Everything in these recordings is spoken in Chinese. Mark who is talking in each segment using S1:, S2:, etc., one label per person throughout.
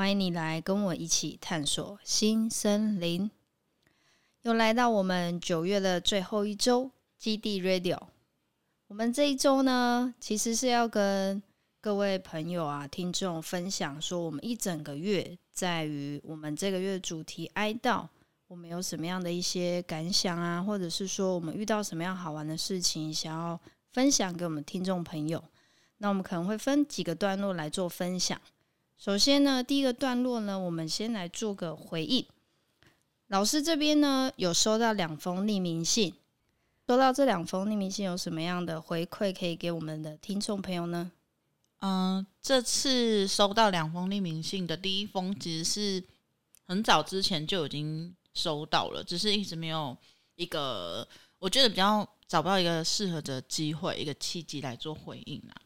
S1: 欢迎你来跟我一起探索新森林。又来到我们九月的最后一周，基地 Radio。我们这一周呢，其实是要跟各位朋友啊、听众分享说，我们一整个月在于我们这个月主题哀悼，我们有什么样的一些感想啊，或者是说我们遇到什么样好玩的事情，想要分享给我们听众朋友。那我们可能会分几个段落来做分享。首先呢，第一个段落呢，我们先来做个回应。老师这边呢，有收到两封匿名信，收到这两封匿名信有什么样的回馈可以给我们的听众朋友呢？
S2: 嗯，这次收到两封匿名信的第一封，其实是很早之前就已经收到了，只是一直没有一个我觉得比较找不到一个适合的机会、一个契机来做回应啊。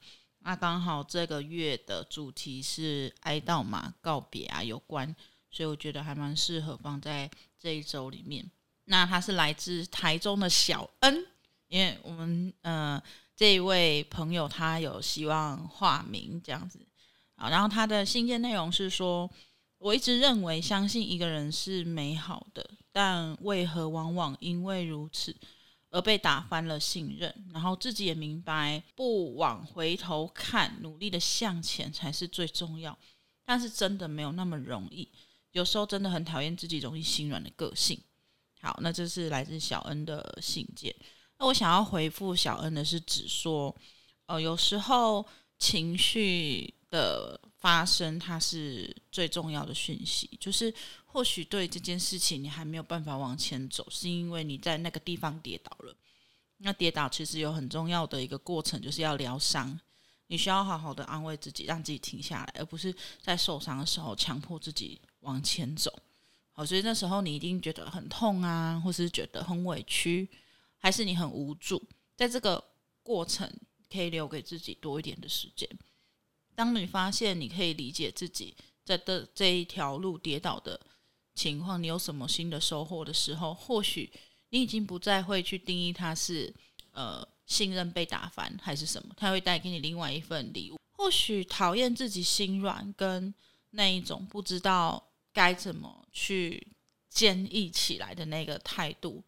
S2: 那刚好这个月的主题是哀悼嘛，告别啊有关，所以我觉得还蛮适合放在这一周里面。那他是来自台中的小恩，因为我们呃。这一位朋友他有希望化名这样子啊，然后他的信件内容是说：我一直认为相信一个人是美好的，但为何往往因为如此而被打翻了信任？然后自己也明白不往回头看，努力的向前才是最重要。但是真的没有那么容易，有时候真的很讨厌自己容易心软的个性。好，那这是来自小恩的信件。那我想要回复小恩的是，指说，呃，有时候情绪的发生，它是最重要的讯息。就是或许对这件事情你还没有办法往前走，是因为你在那个地方跌倒了。那跌倒其实有很重要的一个过程，就是要疗伤。你需要好好的安慰自己，让自己停下来，而不是在受伤的时候强迫自己往前走。好，所以那时候你一定觉得很痛啊，或是觉得很委屈。还是你很无助，在这个过程可以留给自己多一点的时间。当你发现你可以理解自己在这这一条路跌倒的情况，你有什么新的收获的时候，或许你已经不再会去定义它是呃信任被打翻还是什么，它会带给你另外一份礼物。或许讨厌自己心软跟那一种不知道该怎么去坚毅起来的那个态度。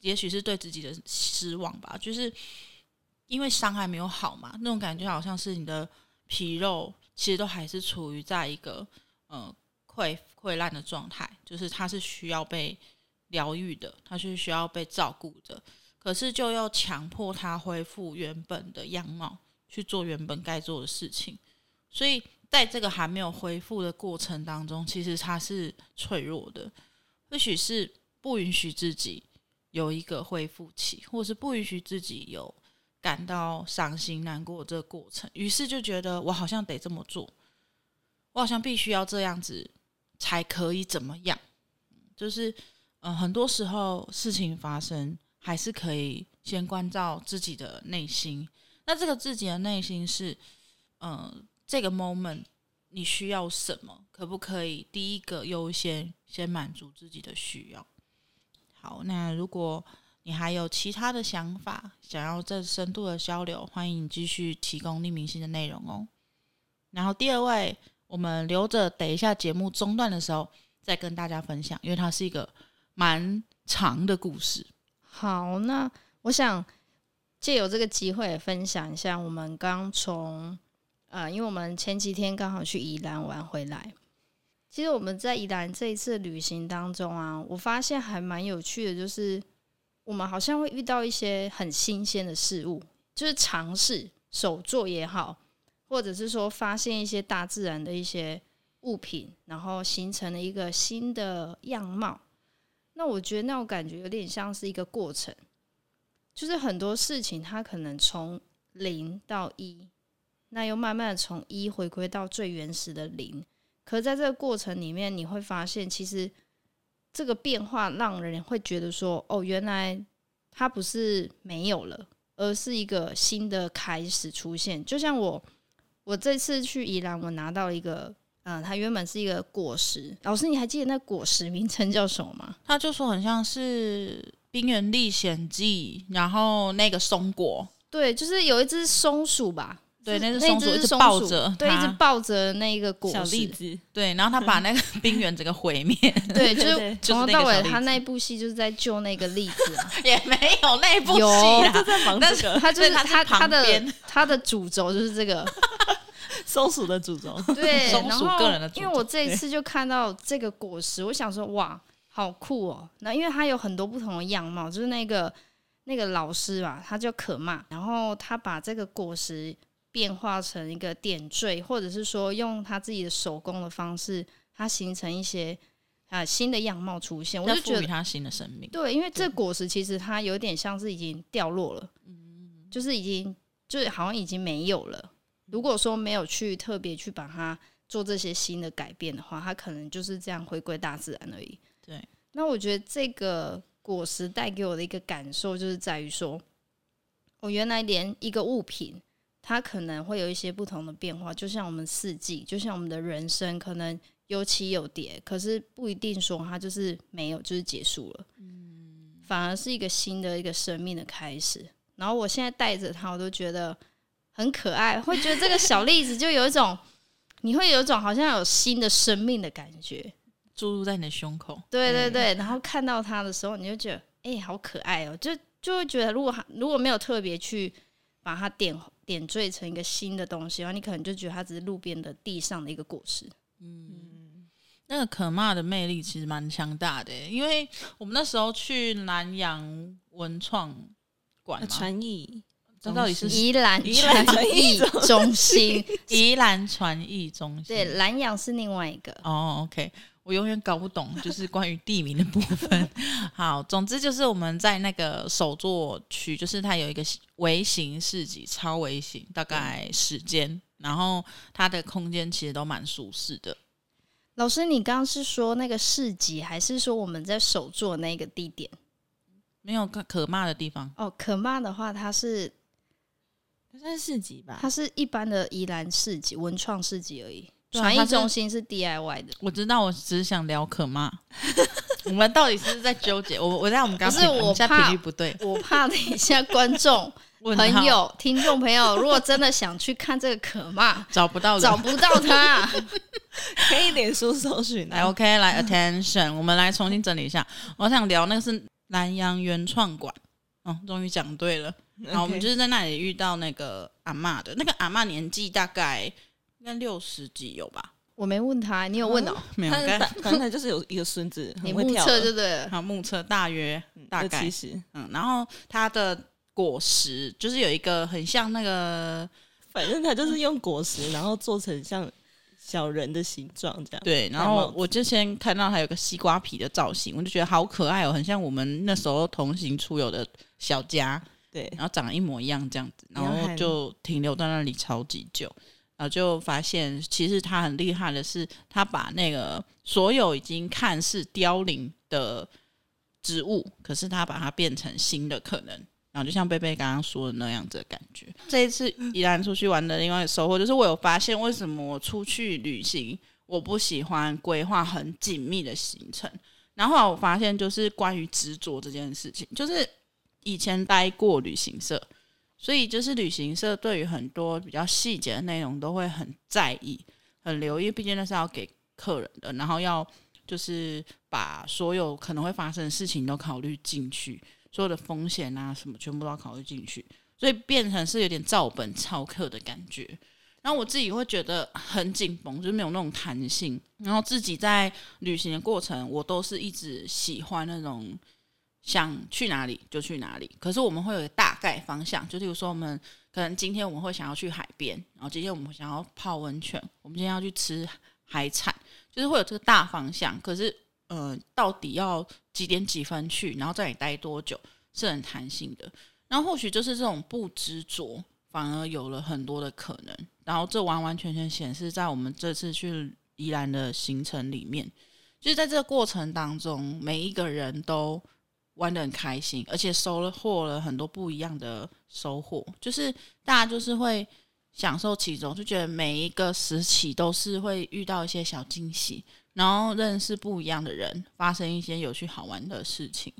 S2: 也许是对自己的失望吧，就是因为伤还没有好嘛，那种感觉好像是你的皮肉其实都还是处于在一个呃溃溃烂的状态，就是它是需要被疗愈的，它是需要被照顾的，可是就要强迫它恢复原本的样貌，去做原本该做的事情，所以在这个还没有恢复的过程当中，其实它是脆弱的，或许是不允许自己。有一个恢复期，或是不允许自己有感到伤心难过这个过程，于是就觉得我好像得这么做，我好像必须要这样子才可以怎么样？就是，嗯、呃，很多时候事情发生还是可以先关照自己的内心。那这个自己的内心是，嗯、呃，这个 moment 你需要什么？可不可以第一个优先先满足自己的需要？好，那如果你还有其他的想法，想要再深度的交流，欢迎继续提供匿名信的内容哦。然后第二位，我们留着等一下节目中断的时候再跟大家分享，因为它是一个蛮长的故事。
S1: 好，那我想借由这个机会分享一下，我们刚从呃，因为我们前几天刚好去宜兰玩回来。其实我们在宜兰这一次旅行当中啊，我发现还蛮有趣的，就是我们好像会遇到一些很新鲜的事物，就是尝试手做也好，或者是说发现一些大自然的一些物品，然后形成了一个新的样貌。那我觉得那种感觉有点像是一个过程，就是很多事情它可能从零到一，那又慢慢的从一回归到最原始的零。可在这个过程里面，你会发现，其实这个变化让人会觉得说，哦，原来它不是没有了，而是一个新的开始出现。就像我，我这次去宜兰，我拿到了一个，嗯、呃，它原本是一个果实。老师，你还记得那果实名称叫什么吗？
S2: 他就说很像是《冰原历险记》，然后那个松果，对，
S1: 就是有一只松鼠吧。
S2: 对，那只松鼠一直抱着，
S1: 对，一直抱着那个果
S2: 小栗子，对，然后他把那个冰原整个毁灭，
S1: 对，就是从头到尾，他那部戏就是在救那个栗子，
S2: 也没有那部戏啦，
S1: 就在忙这个，他就是他他的 他的主轴就是这个。
S3: 松鼠的主轴，
S1: 对，
S2: 松鼠个人的，
S1: 因为我这一次就看到这个果实，我想说哇，好酷哦，那因为它有很多不同的样貌，就是那个那个老师吧，他叫可骂，然后他把这个果实。变化成一个点缀，或者是说用他自己的手工的方式，它形成一些啊新的样貌出现，我就觉得
S2: 它新的生命。
S1: 对，因为这果实其实它有点像是已经掉落了，嗯，就是已经就是好像已经没有了。如果说没有去特别去把它做这些新的改变的话，它可能就是这样回归大自然而已。
S2: 对，
S1: 那我觉得这个果实带给我的一个感受，就是在于说，我原来连一个物品。它可能会有一些不同的变化，就像我们四季，就像我们的人生，可能有起有跌，可是不一定说它就是没有，就是结束了，嗯，反而是一个新的一个生命的开始。然后我现在带着它，我都觉得很可爱，会觉得这个小栗子就有一种，你会有一种好像有新的生命的感觉，
S2: 注入在你的胸口。
S1: 对对对，然后看到它的时候，你就觉得哎、欸，好可爱哦，就就会觉得如果如果没有特别去把它点。点缀成一个新的东西，然后你可能就觉得它只是路边的地上的一个果实。
S2: 嗯，那个可骂的魅力其实蛮强大的，因为我们那时候去南洋文创馆
S3: 传艺，
S2: 这到底是
S1: 宜兰宜兰传艺中心，
S2: 宜兰传艺中心。
S1: 对，南洋是另外一个。
S2: 哦，OK。我永远搞不懂，就是关于地名的部分。好，总之就是我们在那个首座区，就是它有一个微型市集，超微型，大概十间，然后它的空间其实都蛮舒适的。
S1: 老师，你刚刚是说那个市集，还是说我们在首座那个地点？
S2: 没有可可骂的地方
S1: 哦。可骂的话，它是
S3: 它算市集吧？
S1: 它是一般的宜兰市集、文创市集而已。传艺中心是 DIY 的，
S2: 我知道，我只是想聊可骂。我们到底是，是在纠结？我我在我们刚
S1: 不是我怕
S2: 频率不对，
S1: 我怕等一下观众 朋友、听众朋友，如果真的想去看这个可骂，
S2: 找不到，
S1: 找不到他，
S3: 可以脸书搜寻。
S2: 来，OK，来 Attention，我们来重新整理一下。我想聊那个是南洋原创馆，哦，终于讲对了。好，我们就是在那里遇到那个阿嬷的，那个阿嬷年纪大概。应该六十几有吧？
S1: 我没问他，你有问哦？
S2: 没有，
S3: 刚才就是有一个孙子，
S1: 你目测对不对？
S2: 好，目测大约大概七十，嗯，然后它的果实就是有一个很像那个，
S3: 反正它就是用果实，然后做成像小人的形状这样。
S2: 对，然后我之前看到它有个西瓜皮的造型，我就觉得好可爱哦，很像我们那时候同行出游的小家。
S3: 对，
S2: 然后长得一模一样这样子，然后就停留在那里超级久。然后就发现，其实他很厉害的是，他把那个所有已经看似凋零的植物，可是他把它变成新的可能。然后就像贝贝刚刚说的那样子的感觉。这一次宜兰出去玩的另外收获，就是我有发现，为什么我出去旅行，我不喜欢规划很紧密的行程。然后后我发现，就是关于执着这件事情，就是以前待过旅行社。所以就是旅行社对于很多比较细节的内容都会很在意、很留意，毕竟那是要给客人的，然后要就是把所有可能会发生的事情都考虑进去，所有的风险啊什么全部都要考虑进去，所以变成是有点照本操课的感觉。然后我自己会觉得很紧绷，就是没有那种弹性。然后自己在旅行的过程，我都是一直喜欢那种。想去哪里就去哪里，可是我们会有一个大概方向，就例如说，我们可能今天我们会想要去海边，然后今天我们想要泡温泉，我们今天要去吃海产，就是会有这个大方向。可是，呃，到底要几点几分去，然后在里待多久，是很弹性的。然后或许就是这种不执着，反而有了很多的可能。然后这完完全全显示在我们这次去宜兰的行程里面，就是在这个过程当中，每一个人都玩得很开心，而且收获了很多不一样的收获，就是大家就是会享受其中，就觉得每一个时期都是会遇到一些小惊喜，然后认识不一样的人，发生一些有趣好玩的事情。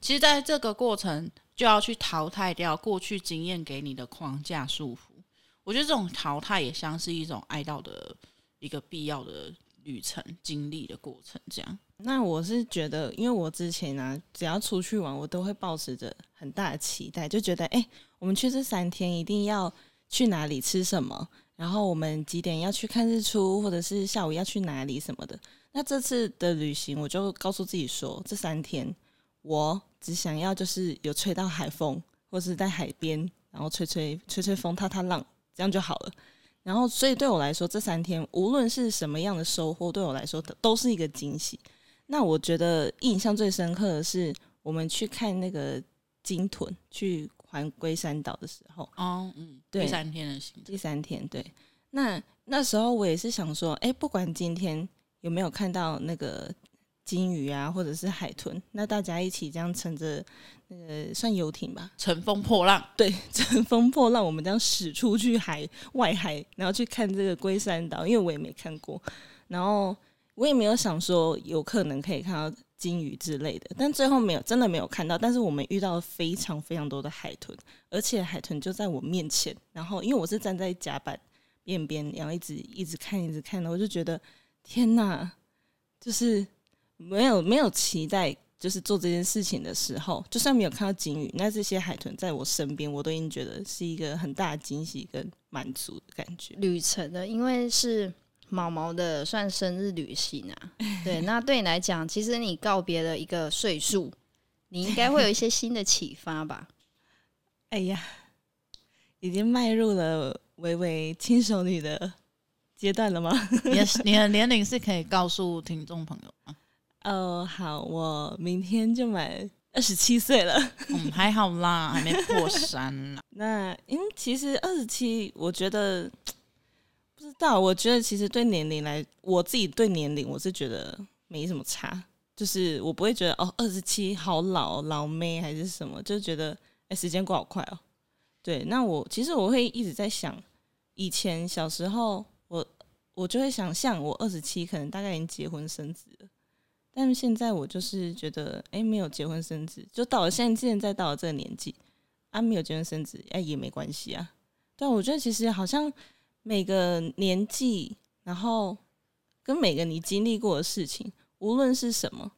S2: 其实，在这个过程就要去淘汰掉过去经验给你的框架束缚。我觉得这种淘汰也像是一种爱到的一个必要的旅程经历的过程。这样，
S3: 那我是觉得，因为我之前呢、只要出去玩，我都会抱持着很大的期待，就觉得，哎，我们去这三天一定要去哪里吃什么，然后我们几点要去看日出，或者是下午要去哪里什么的。那这次的旅行，我就告诉自己说，这三天我只想要就是有吹到海风，或是在海边，然后吹吹吹吹风，踏踏浪，这样就好了。然后，所以对我来说，这三天无论是什么样的收获，对我来说都是一个惊喜。那我觉得印象最深刻的是，我们去看那个鲸豚，去环龟山岛的时候。
S2: 哦，嗯，对，第三天的行程，
S3: 第三天，对。那那时候我也是想说，哎，不管今天有没有看到那个。鲸鱼啊，或者是海豚，那大家一起这样乘着那个算游艇吧，
S2: 乘风破浪。
S3: 对，乘风破浪，我们这样驶出去海外海，然后去看这个龟山岛，因为我也没看过，然后我也没有想说有可能可以看到金鱼之类的，但最后没有，真的没有看到。但是我们遇到了非常非常多的海豚，而且海豚就在我面前，然后因为我是站在甲板边边，然后一直一直看，一直看的，我就觉得天哪，就是。没有没有期待，就是做这件事情的时候，就算没有看到鲸鱼，那这些海豚在我身边，我都已经觉得是一个很大的惊喜跟满足的感觉。
S1: 旅程的，因为是毛毛的算生日旅行啊，对，那对你来讲，其实你告别了一个岁数，你应该会有一些新的启发吧？
S3: 哎呀，已经迈入了微微轻熟女的阶段了吗？
S2: 你的你的年龄是可以告诉听众朋友吗？
S3: 哦，好，我明天就满二十七岁了。
S2: 嗯，还好啦，还没破三啦。
S3: 那因为其实二十七，我觉得不知道。我觉得其实对年龄来，我自己对年龄我是觉得没什么差，就是我不会觉得哦，二十七好老老妹还是什么，就觉得哎，时间过好快哦。对，那我其实我会一直在想，以前小时候我我就会想象我二十七可能大概已经结婚生子了。但是现在我就是觉得，哎、欸，没有结婚生子，就到了现在现在到了这个年纪，啊，没有结婚生子，哎、也没关系啊。但我觉得其实好像每个年纪，然后跟每个你经历过的事情，无论是什么，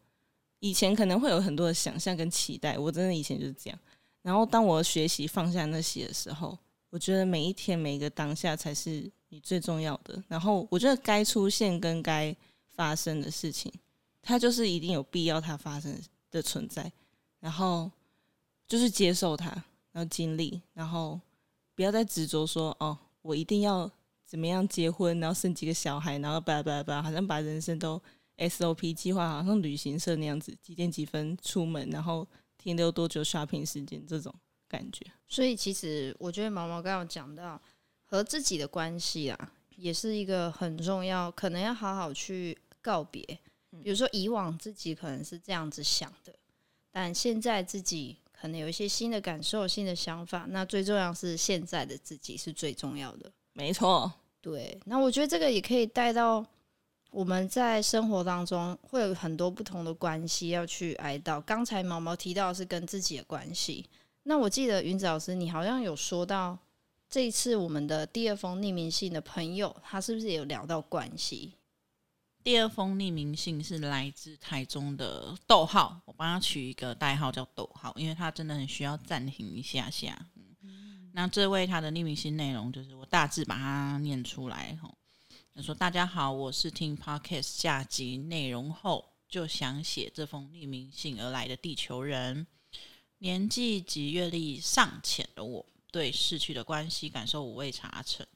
S3: 以前可能会有很多的想象跟期待，我真的以前就是这样。然后当我学习放下那些的时候，我觉得每一天每一个当下才是你最重要的。然后我觉得该出现跟该发生的事情。它就是一定有必要它发生的存在，然后就是接受它，然后经历，然后不要再执着说哦，我一定要怎么样结婚，然后生几个小孩，然后叭叭叭，好像把人生都 SOP 计划，好像旅行社那样子，几点几分出门，然后停留多久 shopping 时间这种感觉。
S1: 所以其实我觉得毛毛刚刚有讲到和自己的关系啊，也是一个很重要，可能要好好去告别。比如说，以往自己可能是这样子想的，但现在自己可能有一些新的感受、新的想法。那最重要是现在的自己是最重要的。
S3: 没错，
S1: 对。那我觉得这个也可以带到我们在生活当中会有很多不同的关系要去哀悼。刚才毛毛提到的是跟自己的关系。那我记得云子老师，你好像有说到这一次我们的第二封匿名信的朋友，他是不是也有聊到关系？
S2: 第二封匿名信是来自台中的逗号，我帮他取一个代号叫逗号，因为他真的很需要暂停一下下。嗯，那这位他的匿名信内容就是我大致把它念出来哈。他说：“大家好，我是听 Podcast 下集内容后就想写这封匿名信而来的地球人，年纪及阅历尚浅的我，对逝去的关系感受五味茶陈。”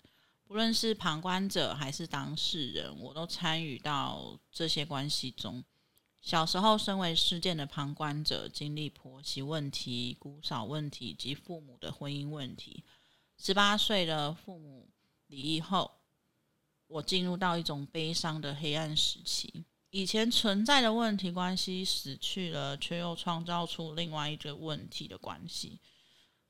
S2: 不论是旁观者还是当事人，我都参与到这些关系中。小时候，身为事件的旁观者，经历婆媳问题、姑嫂问题及父母的婚姻问题。十八岁的父母离异后，我进入到一种悲伤的黑暗时期。以前存在的问题关系死去了，却又创造出另外一个问题的关系。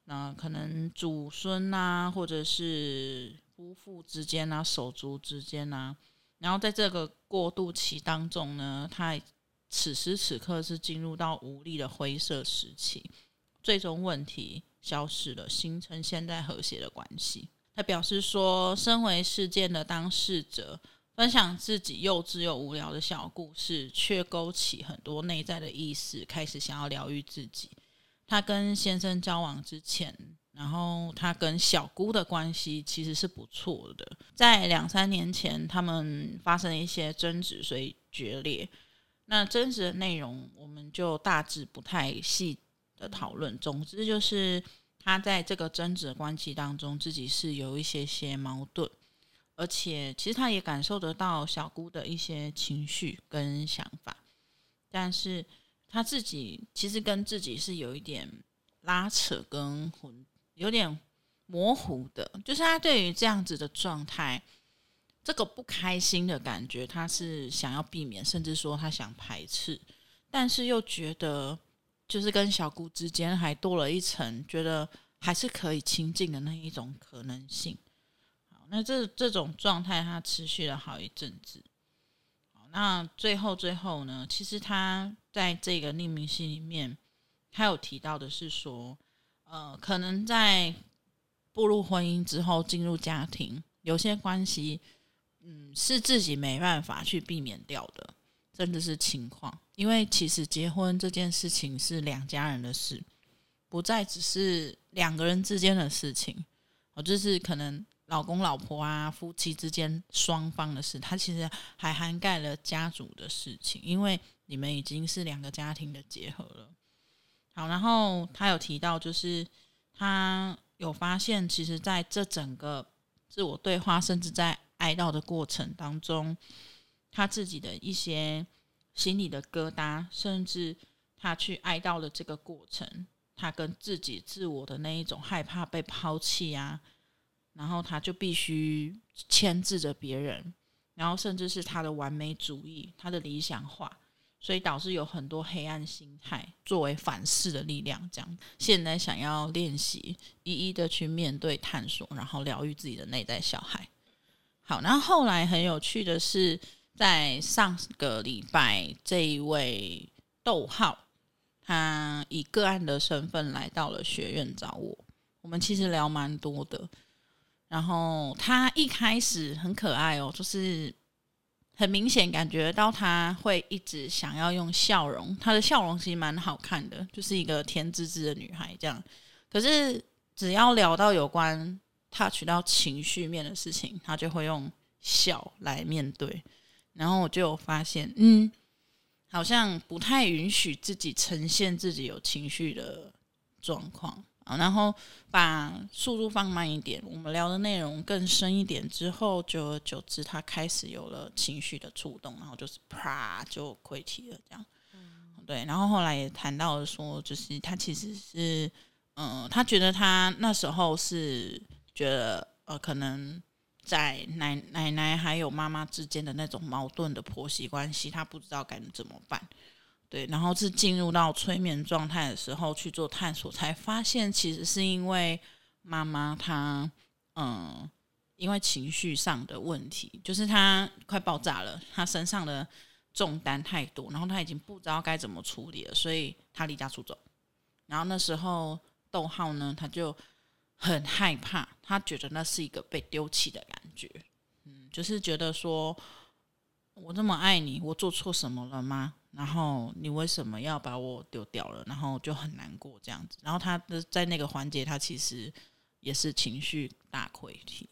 S2: 那可能祖孙啊，或者是夫妇之间啊，手足之间啊，然后在这个过渡期当中呢，他此时此刻是进入到无力的灰色时期，最终问题消失了，形成现在和谐的关系。他表示说，身为事件的当事者。分享自己幼稚又无聊的小故事，却勾起很多内在的意识，开始想要疗愈自己。他跟先生交往之前，然后他跟小姑的关系其实是不错的。在两三年前，他们发生了一些争执，所以决裂。那争执的内容，我们就大致不太细的讨论。总之，就是他在这个争执的关系当中，自己是有一些些矛盾。而且，其实他也感受得到小姑的一些情绪跟想法，但是他自己其实跟自己是有一点拉扯跟混，有点模糊的。就是他对于这样子的状态，这个不开心的感觉，他是想要避免，甚至说他想排斥，但是又觉得就是跟小姑之间还多了一层，觉得还是可以亲近的那一种可能性。好那这这种状态，他持续了好一阵子。好，那最后最后呢，其实他在这个匿名信里面，他有提到的是说，呃，可能在步入婚姻之后，进入家庭，有些关系，嗯，是自己没办法去避免掉的，真的是情况。因为其实结婚这件事情是两家人的事，不再只是两个人之间的事情，哦，就是可能。老公、老婆啊，夫妻之间双方的事，他其实还涵盖了家族的事情，因为你们已经是两个家庭的结合了。好，然后他有提到，就是他有发现，其实在这整个自我对话，甚至在哀悼的过程当中，他自己的一些心里的疙瘩，甚至他去哀悼的这个过程，他跟自己自我的那一种害怕被抛弃啊。然后他就必须牵制着别人，然后甚至是他的完美主义、他的理想化，所以导致有很多黑暗心态作为反噬的力量。这样，现在想要练习一一的去面对、探索，然后疗愈自己的内在小孩。好，那后来很有趣的是，在上个礼拜，这一位逗号，他以个案的身份来到了学院找我，我们其实聊蛮多的。然后他一开始很可爱哦，就是很明显感觉到他会一直想要用笑容，他的笑容其实蛮好看的，就是一个甜滋滋的女孩这样。可是只要聊到有关 touch 到情绪面的事情，他就会用笑来面对。然后我就有发现，嗯，好像不太允许自己呈现自己有情绪的状况。啊，然后把速度放慢一点，我们聊的内容更深一点之后，久而久之，他开始有了情绪的触动，然后就是啪就溃堤了，这样。嗯，对。然后后来也谈到了说，就是他其实是，嗯，他觉得他那时候是觉得，呃，可能在奶奶奶还有妈妈之间的那种矛盾的婆媳关系，他不知道该怎么办。对，然后是进入到催眠状态的时候去做探索，才发现其实是因为妈妈她，嗯，因为情绪上的问题，就是她快爆炸了，她身上的重担太多，然后她已经不知道该怎么处理了，所以她离家出走。然后那时候逗号呢，他就很害怕，他觉得那是一个被丢弃的感觉，嗯，就是觉得说我这么爱你，我做错什么了吗？然后你为什么要把我丢掉了？然后就很难过这样子。然后他的在那个环节，他其实也是情绪大溃堤。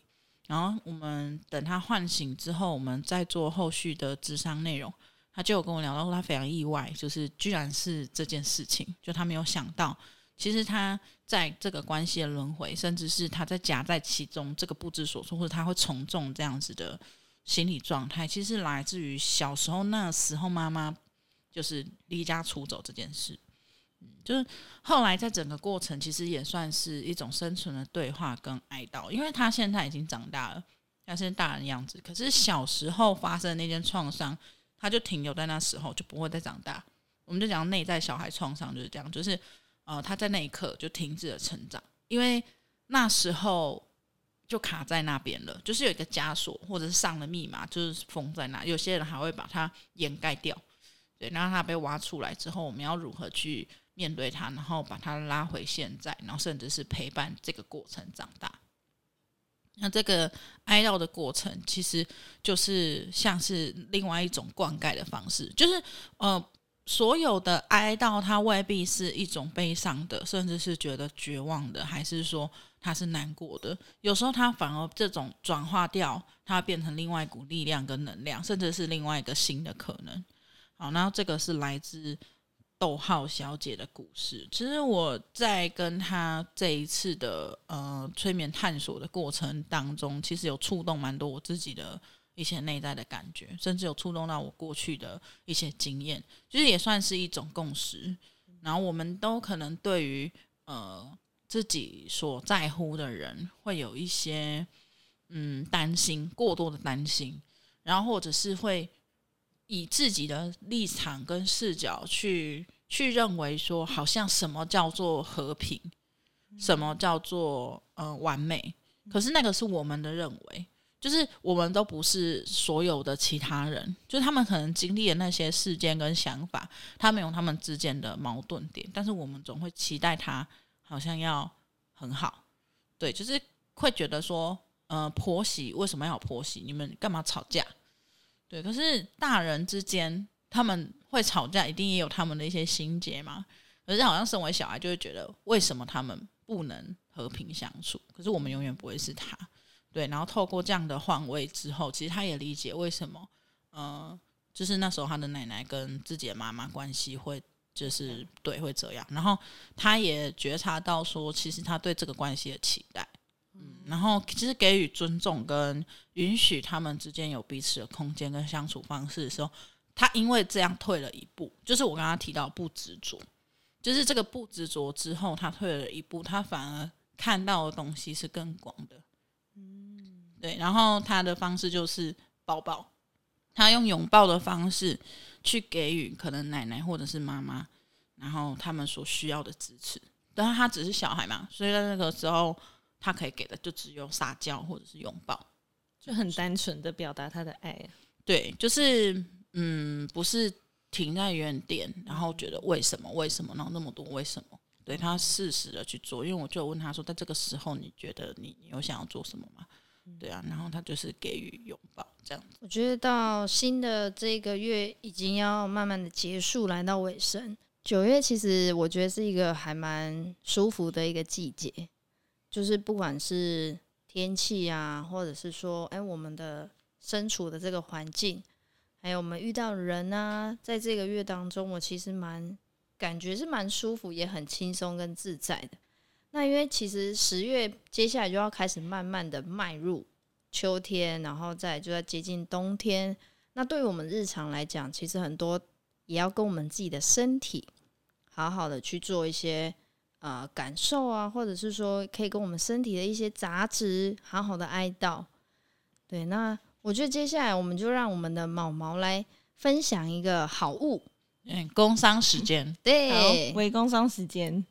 S2: 然后我们等他唤醒之后，我们再做后续的智商内容。他就有跟我聊到，他非常意外，就是居然是这件事情，就他没有想到，其实他在这个关系的轮回，甚至是他在夹在其中这个不知所措，或者他会从众这样子的心理状态，其实来自于小时候那时候妈妈。就是离家出走这件事，嗯，就是后来在整个过程，其实也算是一种生存的对话跟哀悼，因为他现在已经长大了，像现在大人样子。可是小时候发生的那件创伤，他就停留在那时候，就不会再长大。我们就讲内在小孩创伤就是这样，就是呃，他在那一刻就停止了成长，因为那时候就卡在那边了，就是有一个枷锁，或者是上了密码，就是封在那。有些人还会把它掩盖掉，对，然后他被挖出来之后，我们要如何去面对他，然后把他拉回现在，然后甚至是陪伴这个过程长大。那这个哀悼的过程，其实就是像是另外一种灌溉的方式，就是呃。所有的哀悼，它未必是一种悲伤的，甚至是觉得绝望的，还是说它是难过的？有时候它反而这种转化掉，它变成另外一股力量跟能量，甚至是另外一个新的可能。好，然后这个是来自逗号小姐的故事。其实我在跟她这一次的呃催眠探索的过程当中，其实有触动蛮多我自己的。一些内在的感觉，甚至有触动到我过去的一些经验，其实也算是一种共识。然后我们都可能对于呃自己所在乎的人，会有一些嗯担心，过多的担心，然后或者是会以自己的立场跟视角去去认为说，好像什么叫做和平，什么叫做呃完美，可是那个是我们的认为。就是我们都不是所有的其他人，就是他们可能经历的那些事件跟想法，他们有他们之间的矛盾点，但是我们总会期待他好像要很好，对，就是会觉得说，呃，婆媳为什么要有婆媳？你们干嘛吵架？对，可是大人之间他们会吵架，一定也有他们的一些心结嘛。可是好像身为小孩就会觉得，为什么他们不能和平相处？可是我们永远不会是他。对，然后透过这样的换位之后，其实他也理解为什么，呃，就是那时候他的奶奶跟自己的妈妈关系会就是对会这样，然后他也觉察到说，其实他对这个关系的期待，嗯，然后其实给予尊重跟允许他们之间有彼此的空间跟相处方式的时候，他因为这样退了一步，就是我刚刚提到不执着，就是这个不执着之后，他退了一步，他反而看到的东西是更广的。嗯对，然后他的方式就是抱抱，他用拥抱的方式去给予可能奶奶或者是妈妈，然后他们所需要的支持。但是他只是小孩嘛，所以在那个时候他可以给的就只有撒娇或者是拥抱，
S3: 就很单纯的表达他的爱。
S2: 对，就是嗯，不是停在原点，然后觉得为什么为什么，然后那么多为什么？对，他适时的去做，因为我就问他说，在这个时候你觉得你你有想要做什么吗？对啊，然后他就是给予拥抱这样子。
S1: 我觉得到新的这个月已经要慢慢的结束，来到尾声。九月其实我觉得是一个还蛮舒服的一个季节，就是不管是天气啊，或者是说，哎，我们的身处的这个环境，还有我们遇到人啊，在这个月当中，我其实蛮感觉是蛮舒服，也很轻松跟自在的。那因为其实十月接下来就要开始慢慢的迈入秋天，然后再就要接近冬天。那对于我们日常来讲，其实很多也要跟我们自己的身体好好的去做一些呃感受啊，或者是说可以跟我们身体的一些杂质好好的哀悼。对，那我觉得接下来我们就让我们的毛毛来分享一个好物。
S2: 嗯，工伤时间，
S1: 对，
S3: 为工伤时间。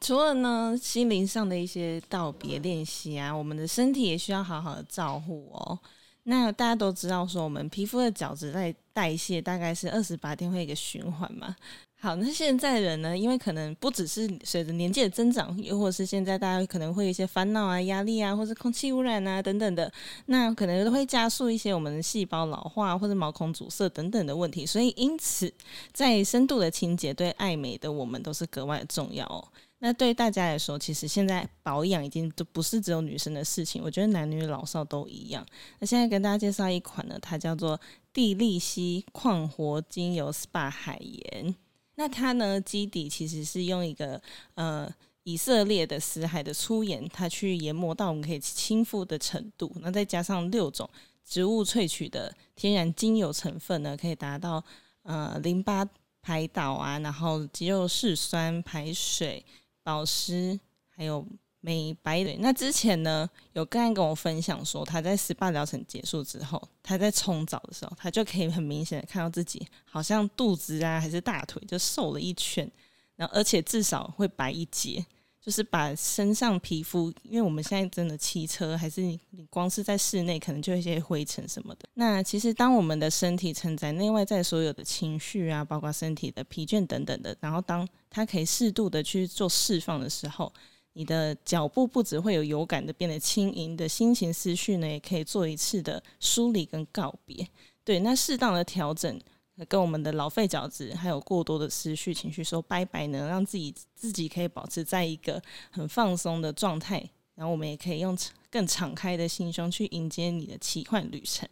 S3: 除了呢，心灵上的一些道别练习啊，我们的身体也需要好好的照顾哦。那大家都知道说，我们皮肤的角质在代谢大概是二十八天会一个循环嘛。好，那现在人呢，因为可能不只是随着年纪的增长，又或是现在大家可能会有一些烦恼啊、压力啊，或是空气污染啊等等的，那可能都会加速一些我们的细胞老化或者毛孔阻塞等等的问题。所以，因此在深度的清洁对爱美的我们都是格外重要哦。那对大家来说，其实现在保养已经都不是只有女生的事情，我觉得男女老少都一样。那现在跟大家介绍一款呢，它叫做蒂莉西矿活精油 SPA 海盐。那它呢，基底其实是用一个呃以色列的死海的粗盐，它去研磨到我们可以亲肤的程度。那再加上六种植物萃取的天然精油成分呢，可以达到呃淋巴排导啊，然后肌肉释酸排水。保湿，还有美白的。那之前呢，有个案跟我分享说，他在 SPA 疗程结束之后，他在冲澡的时候，他就可以很明显的看到自己好像肚子啊还是大腿就瘦了一圈，然后而且至少会白一截。就是把身上皮肤，因为我们现在真的骑车，还是你你光是在室内，可能就一些灰尘什么的。那其实当我们的身体承载内外在所有的情绪啊，包括身体的疲倦等等的，然后当它可以适度的去做释放的时候，你的脚步不只会有有感的变得轻盈，的心情思绪呢，也可以做一次的梳理跟告别。对，那适当的调整。跟我们的老废角质，还有过多的思绪情绪说拜拜呢，让自己自己可以保持在一个很放松的状态，然后我们也可以用更敞开的心胸去迎接你的奇幻旅程。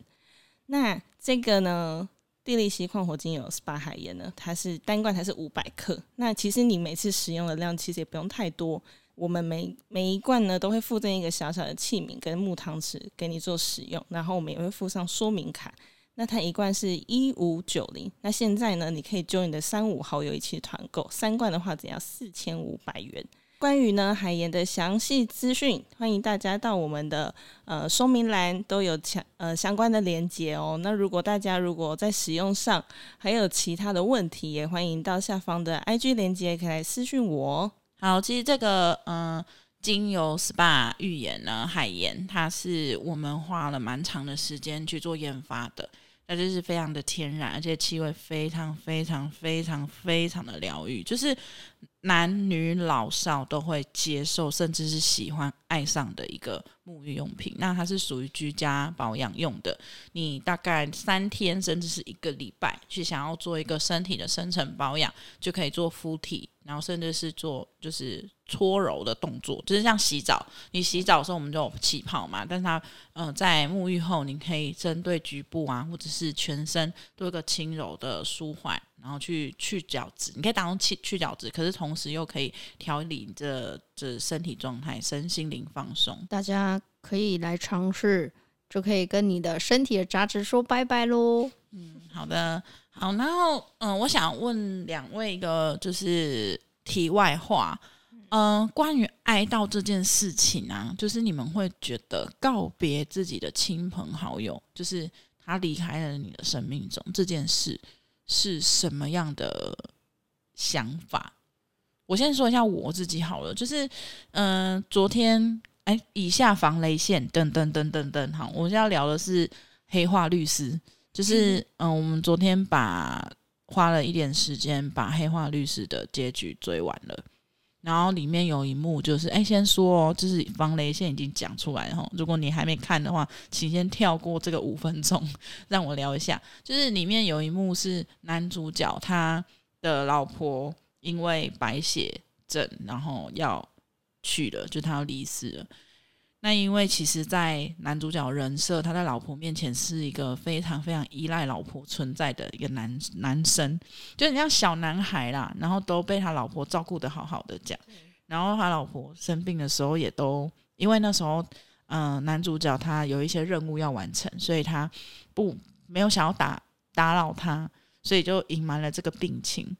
S3: 那这个呢，地力溪矿火精油 SPA 海盐呢，它是单罐，它是五百克。那其实你每次使用的量其实也不用太多，我们每每一罐呢都会附赠一个小小的器皿跟木汤匙给你做使用，然后我们也会附上说明卡。那它一罐是一五九零，那现在呢，你可以揪你的三五好友一起团购，三罐的话只要四千五百元。关于呢海盐的详细资讯，欢迎大家到我们的呃说明栏都有相呃相关的连接哦。那如果大家如果在使用上还有其他的问题，也欢迎到下方的 IG 连接可以来私讯我。
S2: 哦好，其实这个嗯、呃、精油 SPA 浴盐呢海盐，它是我们花了蛮长的时间去做研发的。它就是非常的天然，而且气味非常非常非常非常的疗愈，就是男女老少都会接受，甚至是喜欢爱上的一个沐浴用品。那它是属于居家保养用的，你大概三天甚至是一个礼拜，去想要做一个身体的深层保养，就可以做敷体。然后甚至是做就是搓揉的动作，就是像洗澡。你洗澡的时候，我们就有气泡嘛。但是它，呃，在沐浴后，你可以针对局部啊，或者是全身做一个轻柔的舒缓，然后去去角质。你可以当去去角质，可是同时又可以调理这这身体状态，身心灵放松。
S1: 大家可以来尝试，就可以跟你的身体的杂质说拜拜喽。
S2: 嗯，好的。好，然后嗯、呃，我想问两位一个就是题外话，嗯、呃，关于哀悼这件事情啊，就是你们会觉得告别自己的亲朋好友，就是他离开了你的生命中这件事是什么样的想法？我先说一下我自己好了，就是嗯、呃，昨天哎，以下防雷线，等等等等等，好，我现在要聊的是黑化律师。就是嗯，我们昨天把花了一点时间把《黑化律师》的结局追完了，然后里面有一幕就是，哎，先说哦，就是防雷线已经讲出来哈，如果你还没看的话，请先跳过这个五分钟，让我聊一下。就是里面有一幕是男主角他的老婆因为白血症，然后要去了，就他要离世了。那因为其实，在男主角人设，他在老婆面前是一个非常非常依赖老婆存在的一个男男生，就很像小男孩啦，然后都被他老婆照顾得好好的这样。然后他老婆生病的时候，也都因为那时候，嗯、呃，男主角他有一些任务要完成，所以他不没有想要打打扰他，所以就隐瞒了这个病情，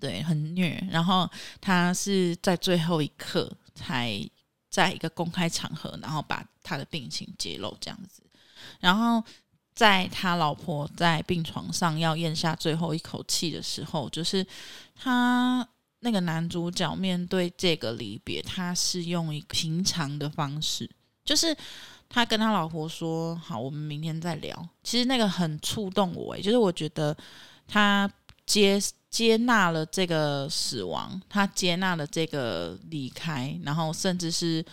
S2: 对，很虐。然后他是在最后一刻才。在一个公开场合，然后把他的病情揭露这样子，然后在他老婆在病床上要咽下最后一口气的时候，就是他那个男主角面对这个离别，他是用一个平常的方式，就是他跟他老婆说：“好，我们明天再聊。”其实那个很触动我，诶，就是我觉得他接。接纳了这个死亡，他接纳了这个离开，然后甚至是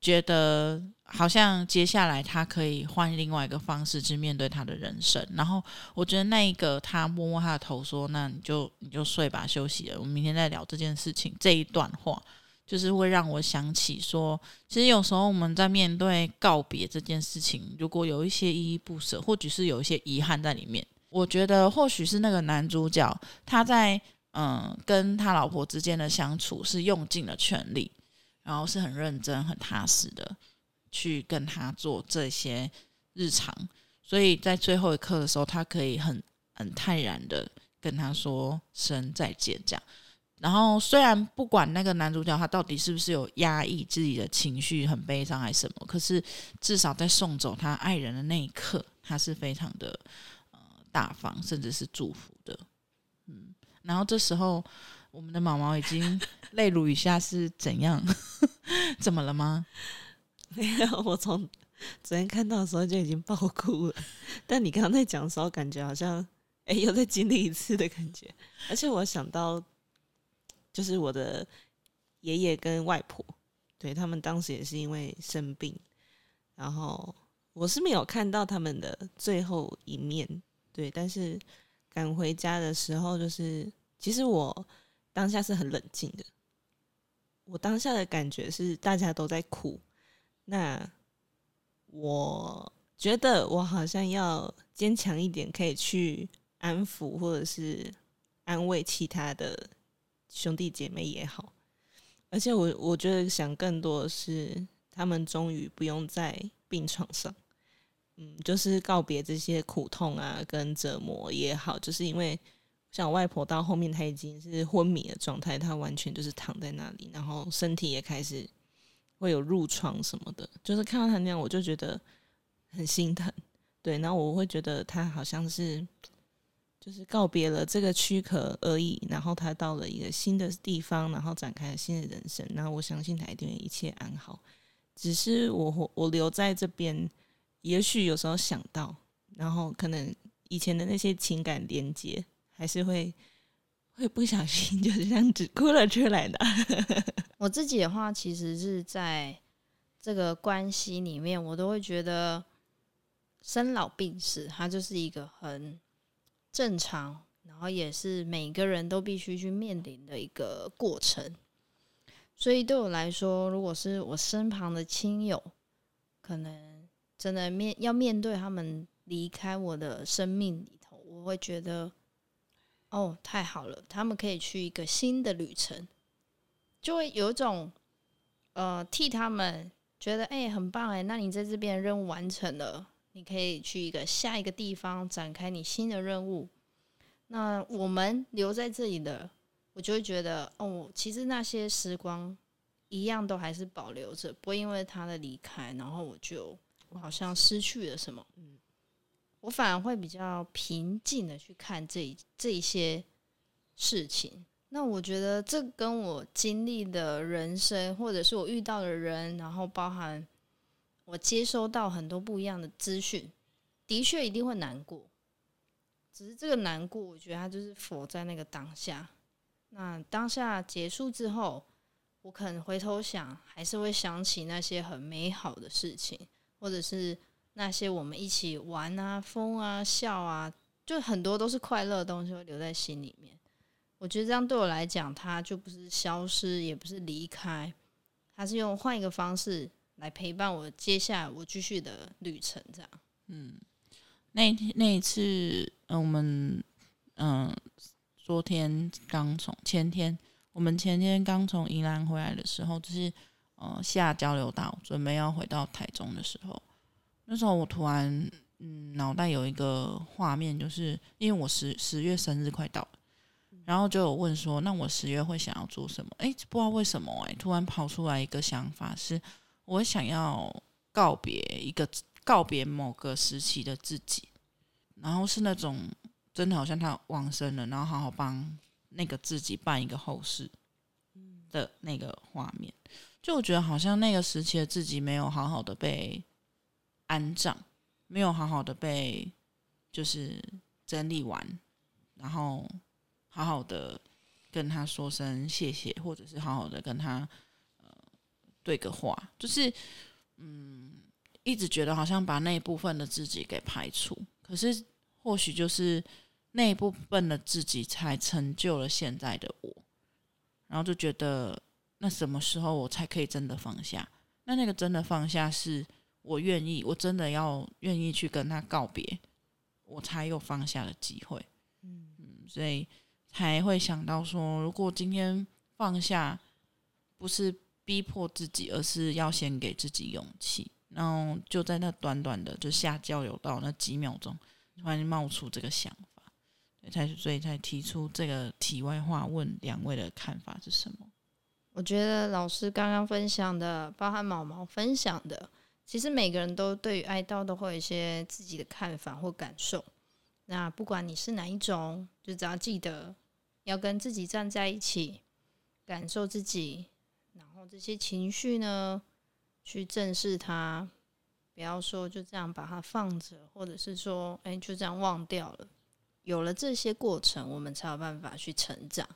S2: 觉得好像接下来他可以换另外一个方式去面对他的人生。然后我觉得那一个他摸摸他的头说：“那你就你就睡吧，休息了，我们明天再聊这件事情。”这一段话就是会让我想起说，其实有时候我们在面对告别这件事情，如果有一些依依不舍，或许是有一些遗憾在里面。我觉得或许是那个男主角，他在嗯跟他老婆之间的相处是用尽了全力，然后是很认真、很踏实的去跟他做这些日常，所以在最后一刻的时候，他可以很很泰然的跟他说声再见，这样。然后虽然不管那个男主角他到底是不是有压抑自己的情绪，很悲伤还是什么，可是至少在送走他爱人的那一刻，他是非常的大方，甚至是祝福的。嗯，然后这时候我们的毛毛已经 泪如雨下，是怎样？怎么了吗？
S3: 没有，我从昨天看到的时候就已经爆哭了。但你刚刚在讲的时候，感觉好像哎，又再经历一次的感觉。而且我想到，就是我的爷爷跟外婆，对，他们当时也是因为生病，然后我是没有看到他们的最后一面，对。但是赶回家的时候，就是其实我当下是很冷静的。我当下的感觉是大家都在哭。那我觉得我好像要坚强一点，可以去安抚或者是安慰其他的兄弟姐妹也好。而且我我觉得想更多的是，他们终于不用在病床上，嗯，就是告别这些苦痛啊跟折磨也好。就是因为像我外婆到后面，她已经是昏迷的状态，她完全就是躺在那里，然后身体也开始。会有褥疮什么的，就是看到他那样，我就觉得很心疼。对，然后我会觉得他好像是，就是告别了这个躯壳而已，然后他到了一个新的地方，然后展开了新的人生。然后我相信他一定会一切安好。只是我我留在这边，也许有时候想到，然后可能以前的那些情感连接，还是会。会不小心 就是这样子哭了出来的。
S1: 我自己的话，其实是在这个关系里面，我都会觉得生老病死，它就是一个很正常，然后也是每个人都必须去面临的一个过程。所以对我来说，如果是我身旁的亲友，可能真的面要面对他们离开我的生命里头，我会觉得。哦，太好了！他们可以去一个新的旅程，就会有一种呃替他们觉得哎、很棒哎，那你在这边任务完成了，你可以去一个下一个地方展开你新的任务。那我们留在这里的，我就会觉得哦，其实那些时光一样都还是保留着，不会因为他的离开，然后我就我好像失去了什么。嗯。我反而会比较平静的去看这这一些事情。那我觉得这跟我经历的人生，或者是我遇到的人，然后包含我接收到很多不一样的资讯，的确一定会难过。只是这个难过，我觉得它就是佛在那个当下。那当下结束之后，我可能回头想，还是会想起那些很美好的事情，或者是。那些我们一起玩啊、疯啊、笑啊，就很多都是快乐的东西，会留在心里面。我觉得这样对我来讲，它就不是消失，也不是离开，它是用换一个方式来陪伴我接下来我继续的旅程。这样，
S2: 嗯，那天那一次，嗯，我们嗯，昨天刚从前天，我们前天刚从宜兰回来的时候，就是呃下交流道，准备要回到台中的时候。那时候我突然，嗯，脑袋有一个画面，就是因为我十十月生日快到了，然后就有问说，那我十月会想要做什么？诶，不知道为什么，诶，突然跑出来一个想法，是我想要告别一个告别某个时期的自己，然后是那种真的好像他往生了，然后好好帮那个自己办一个后事的那个画面，就觉得好像那个时期的自己没有好好的被。安葬，没有好好的被就是整理完，然后好好的跟他说声谢谢，或者是好好的跟他呃对个话，就是嗯，一直觉得好像把那一部分的自己给排除，可是或许就是那一部分的自己才成就了现在的我，然后就觉得那什么时候我才可以真的放下？那那个真的放下是。我愿意，我真的要愿意去跟他告别，我才有放下的机会。嗯嗯，所以才会想到说，如果今天放下，不是逼迫自己，而是要先给自己勇气。然后就在那短短的就下交流道那几秒钟，突然冒出这个想法。才所以才提出这个题外话，问两位的看法是什么？
S1: 我觉得老师刚刚分享的，包含毛毛分享的，其实每个人都对于哀悼都会有一些自己的看法或感受。那不管你是哪一种，就只要记得要跟自己站在一起，感受自己，然后这些情绪呢，去正视它，不要说就这样把它放着，或者是说，哎，就这样忘掉了。有了这些过程，我们才有办法去成长，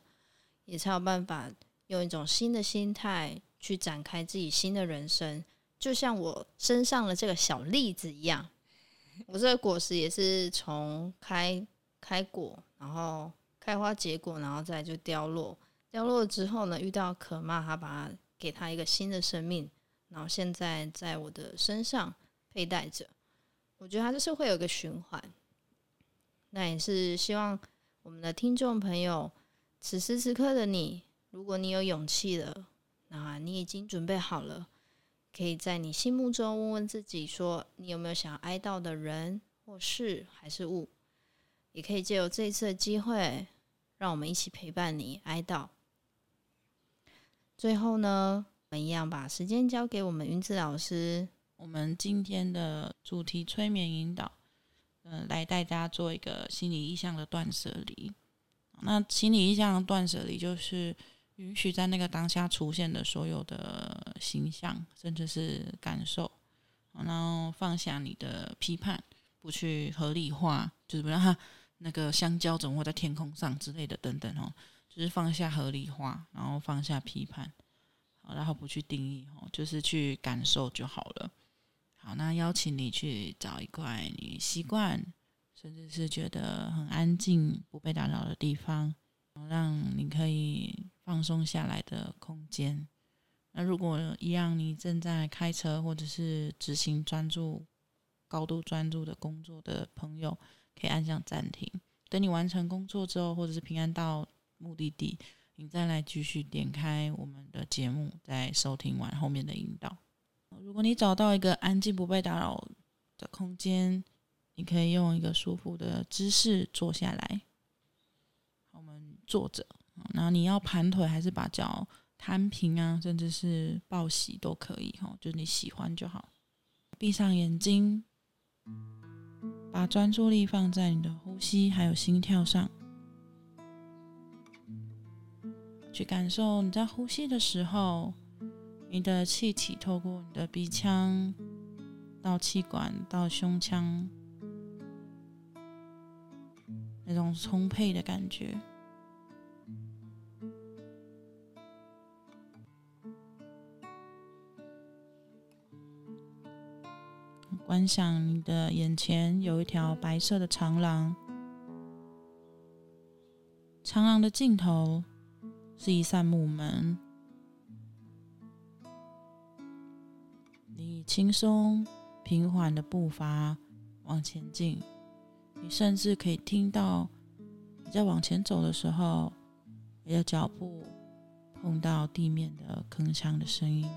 S1: 也才有办法用一种新的心态去展开自己新的人生。就像我身上的这个小栗子一样，我这个果实也是从开开果，然后开花结果，然后再就凋落。凋落之后呢，遇到可妈，他把它给他一个新的生命，然后现在在我的身上佩戴着。我觉得它就是会有个循环。那也是希望我们的听众朋友，此时此刻的你，如果你有勇气了，那你已经准备好了，可以在你心目中问问自己，说你有没有想要哀悼的人或事还是物，也可以借由这一次的机会，让我们一起陪伴你哀悼。最后呢，我们一样把时间交给我们云子老师，
S2: 我们今天的主题催眠引导。嗯，来带大家做一个心理意向的断舍离。那心理意向断舍离，就是允许在那个当下出现的所有的形象，甚至是感受，然后放下你的批判，不去合理化，就是不让它那个香蕉怎么会在天空上之类的等等哦，就是放下合理化，然后放下批判，然后不去定义哦，就是去感受就好了。好，那邀请你去找一块你习惯，甚至是觉得很安静、不被打扰的地方，让你可以放松下来的空间。那如果一样，你正在开车或者是执行专注、高度专注的工作的朋友，可以按下暂停。等你完成工作之后，或者是平安到目的地，你再来继续点开我们的节目，再收听完后面的引导。如果你找到一个安静不被打扰的空间，你可以用一个舒服的姿势坐下来。我们坐着，然后你要盘腿还是把脚摊平啊，甚至是抱膝都可以哈，就你喜欢就好。闭上眼睛，把专注力放在你的呼吸还有心跳上，去感受你在呼吸的时候。你的气体透过你的鼻腔到气管到胸腔，那种充沛的感觉。观想你的眼前有一条白色的长廊，长廊的尽头是一扇木门。你以轻松平缓的步伐往前进，你甚至可以听到你在往前走的时候，你的脚步碰到地面的铿锵的声音。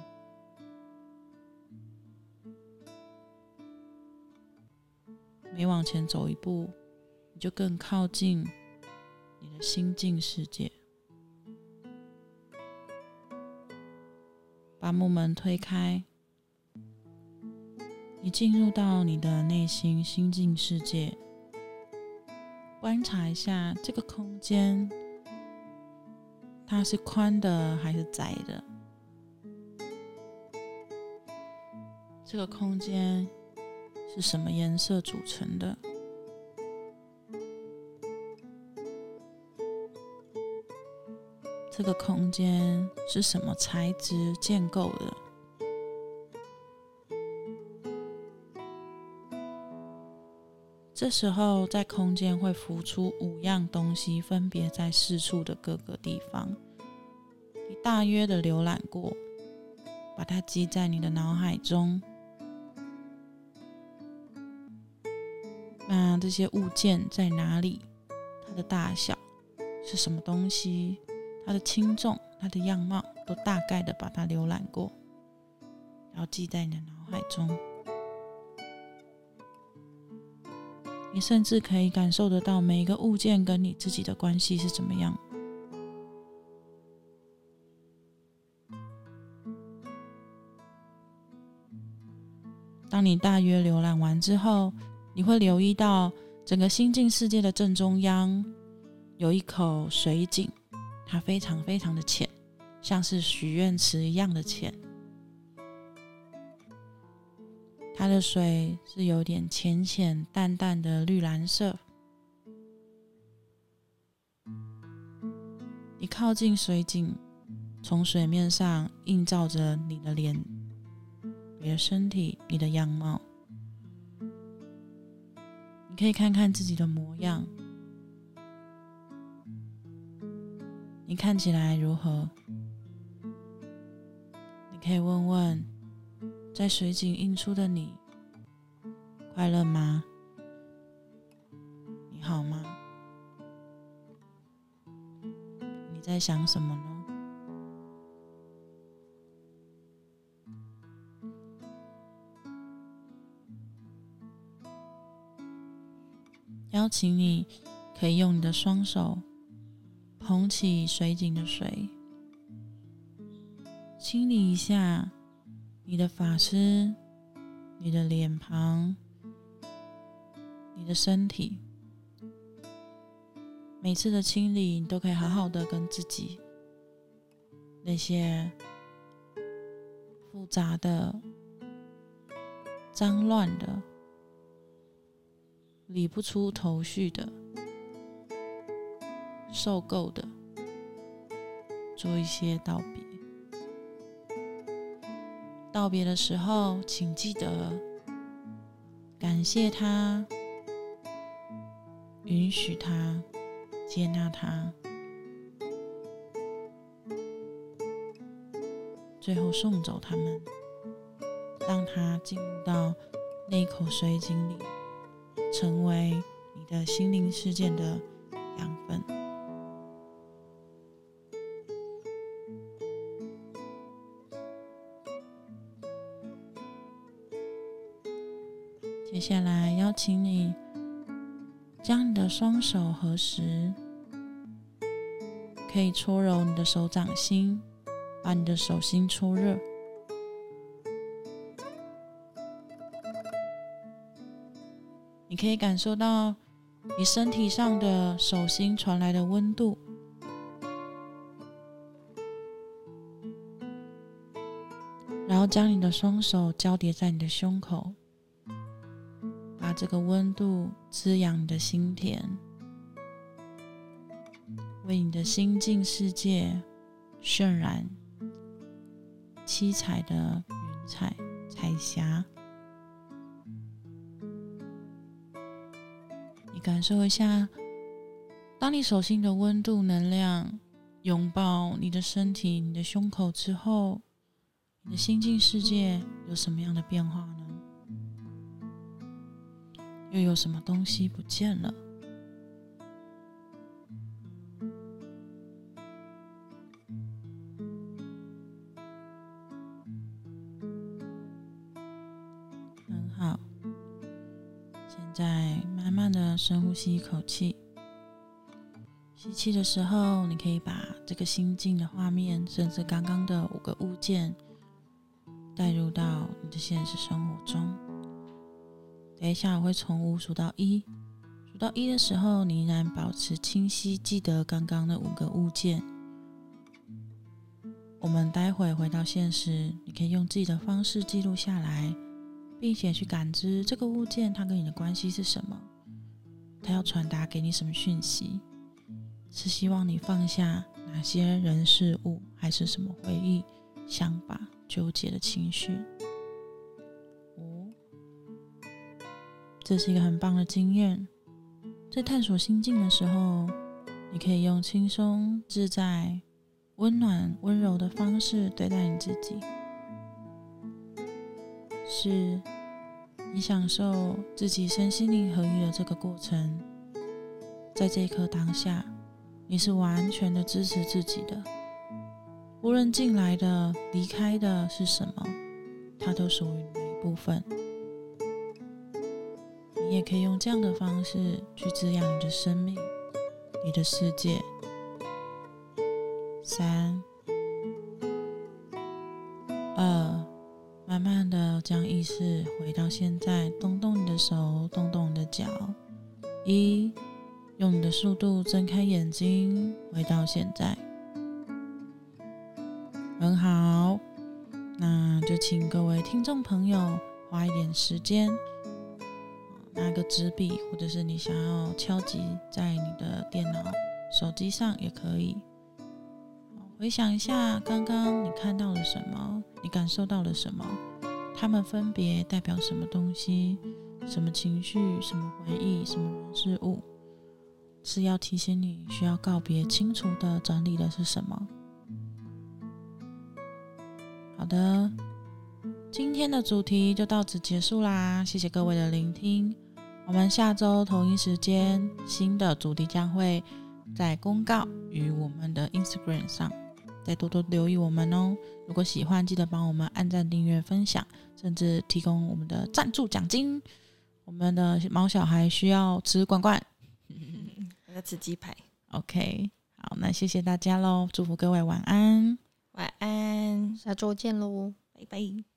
S2: 每往前走一步，你就更靠近你的心境世界。把木门推开。你进入到你的内心心境世界，观察一下这个空间，它是宽的还是窄的？这个空间是什么颜色组成的？这个空间是什么材质建构的？这时候，在空间会浮出五样东西，分别在四处的各个地方。你大约的浏览过，把它记在你的脑海中。那这些物件在哪里？它的大小是什么东西？它的轻重、它的样貌，都大概的把它浏览过，然后记在你的脑海中。你甚至可以感受得到每一个物件跟你自己的关系是怎么样。当你大约浏览完之后，你会留意到整个心境世界的正中央有一口水井，它非常非常的浅，像是许愿池一样的浅。它的水是有点浅浅淡淡的绿蓝色。你靠近水井，从水面上映照着你的脸、你的身体、你的样貌。你可以看看自己的模样，你看起来如何？你可以问问。在水井映出的你，快乐吗？你好吗？你在想什么呢？请你可以用你的双手捧起水井的水，清理一下。你的发丝，你的脸庞，你的身体，每次的清理，你都可以好好的跟自己那些复杂的、脏乱的、理不出头绪的、受够的，做一些道别。道别的时候，请记得感谢他，允许他，接纳他，最后送走他们，让他进入到那口水井里，成为你的心灵世界的养分。接下来邀请你将你的双手合十，可以搓揉你的手掌心，把你的手心搓热。你可以感受到你身体上的手心传来的温度，然后将你的双手交叠在你的胸口。把这个温度滋养你的心田，为你的心境世界渲染七彩的云彩彩霞。感受一下，当你手心的温度能量拥抱你的身体、你的胸口之后，你的心境世界有什么样的变化呢？又有什么东西不见了？再慢慢的深呼吸一口气。吸气的时候，你可以把这个心境的画面，甚至刚刚的五个物件，带入到你的现实生活中。等一下，我会从五数到一，数到一的时候，你依然保持清晰，记得刚刚的五个物件。我们待会回到现实，你可以用自己的方式记录下来，并且去感知这个物件它跟你的关系是什么，它要传达给你什么讯息？是希望你放下哪些人事物，还是什么回忆、想法、纠结的情绪？这是一个很棒的经验，在探索心境的时候，你可以用轻松、自在、温暖、温柔的方式对待你自己，是你享受自己身心灵合一的这个过程。在这一刻当下，你是完全的支持自己的，无论进来的、离开的是什么，它都属于你的一部分。你也可以用这样的方式去滋养你的生命、你的世界。三、二，慢慢的将意识回到现在，动动你的手，动动你的脚。一，用你的速度睁开眼睛，回到现在。很好，那就请各位听众朋友花一点时间，拿个纸笔，或者是你想要敲击在你的电脑、手机上也可以。回想一下刚刚你看到了什么，你感受到了什么，它们分别代表什么东西，什么情绪，什么回忆，什么人事物，是要提醒你需要告别、清除的、整理的是什么？好的，今天的主题就到此结束啦，谢谢各位的聆听。我们下周同一时间，新的主题将会在公告与我们的 Instagram 上。再多多留意我们哦！如果喜欢，记得帮我们按赞、订阅、分享，甚至提供我们的赞助奖金。我们的毛小孩需要吃罐罐，
S3: 我要吃鸡排。
S2: OK，好，那谢谢大家喽！祝福各位晚安，
S3: 晚安，
S1: 下周见喽，
S3: 拜拜。